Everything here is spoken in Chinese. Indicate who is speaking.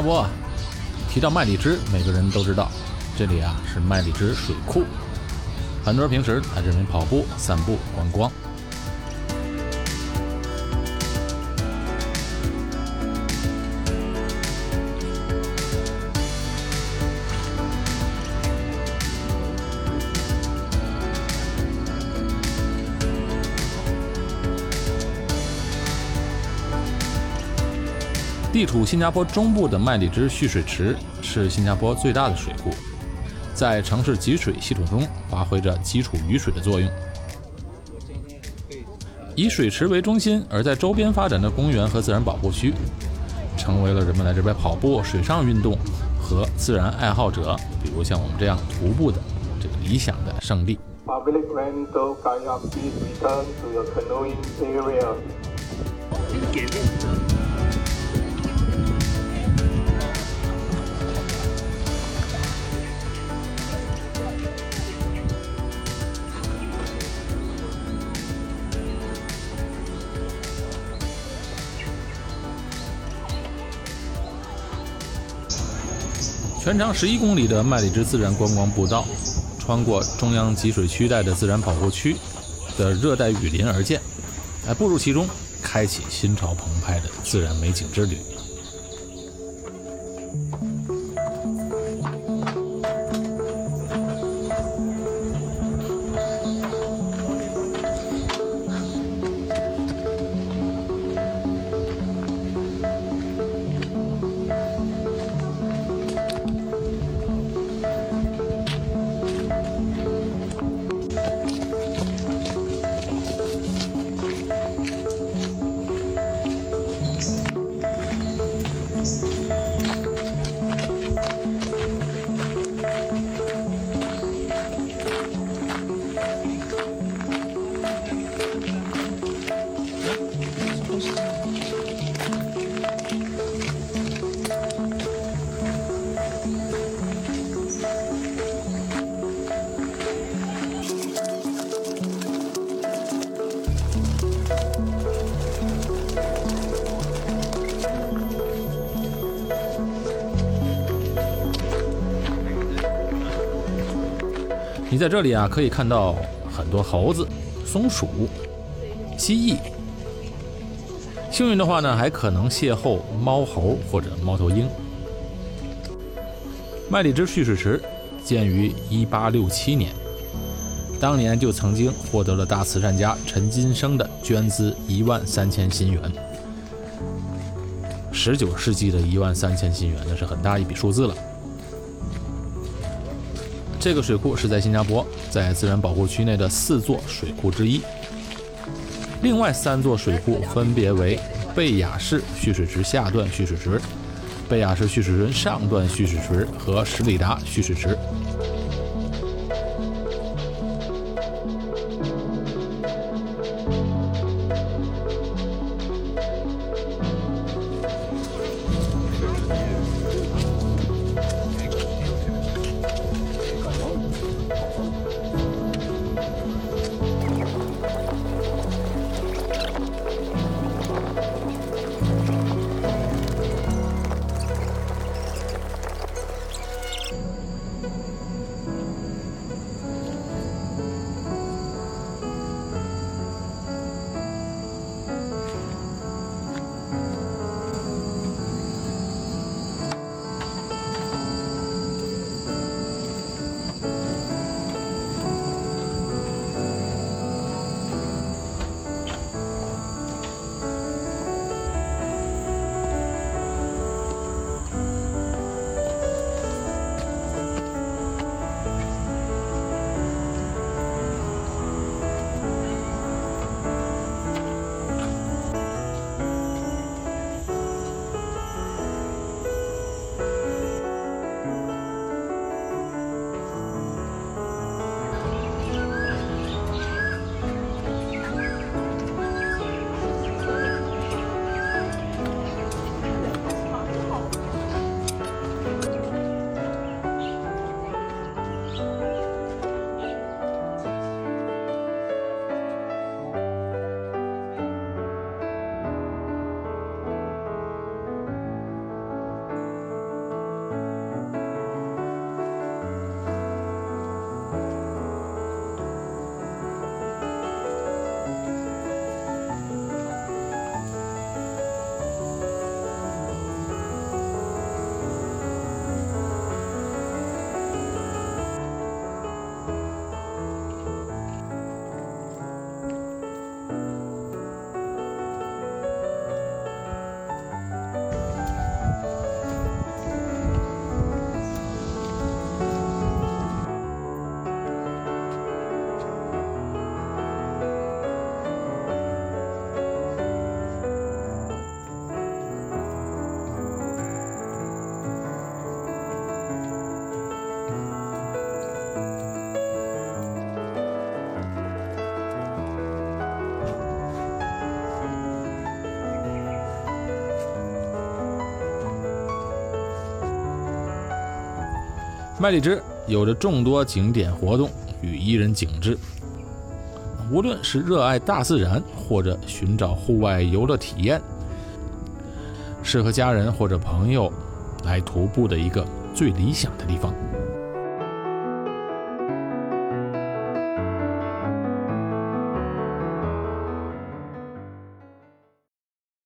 Speaker 1: 加坡，提到麦里支，每个人都知道，这里啊是麦里支水库。很多人平时在这边跑步、散步、观光。地处新加坡中部的麦里支蓄水池是新加坡最大的水库，在城市集水系统中发挥着基础雨水的作用。以水池为中心，而在周边发展的公园和自然保护区，成为了人们来这边跑步、水上运动和自然爱好者，比如像我们这样徒步的这个理想的圣地。全长十一公里的麦里支自然观光步道，穿过中央集水区带的自然保护区的热带雨林而建，来步入其中，开启心潮澎湃的自然美景之旅。你在这里啊，可以看到很多猴子、松鼠、蜥蜴。幸运的话呢，还可能邂逅猫猴或者猫头鹰。麦里支蓄水池建于1867年，当年就曾经获得了大慈善家陈金生的捐资一万三千新元。十九世纪的一万三千新元，那是很大一笔数字了。这个水库是在新加坡，在自然保护区内的四座水库之一。另外三座水库分别为贝雅士蓄水池下段蓄水池、贝雅士蓄水池上段蓄水池和十里达蓄水池。麦里支有着众多景点活动与宜人景致，无论是热爱大自然或者寻找户外游乐体验，适合家人或者朋友来徒步的一个最理想的地方。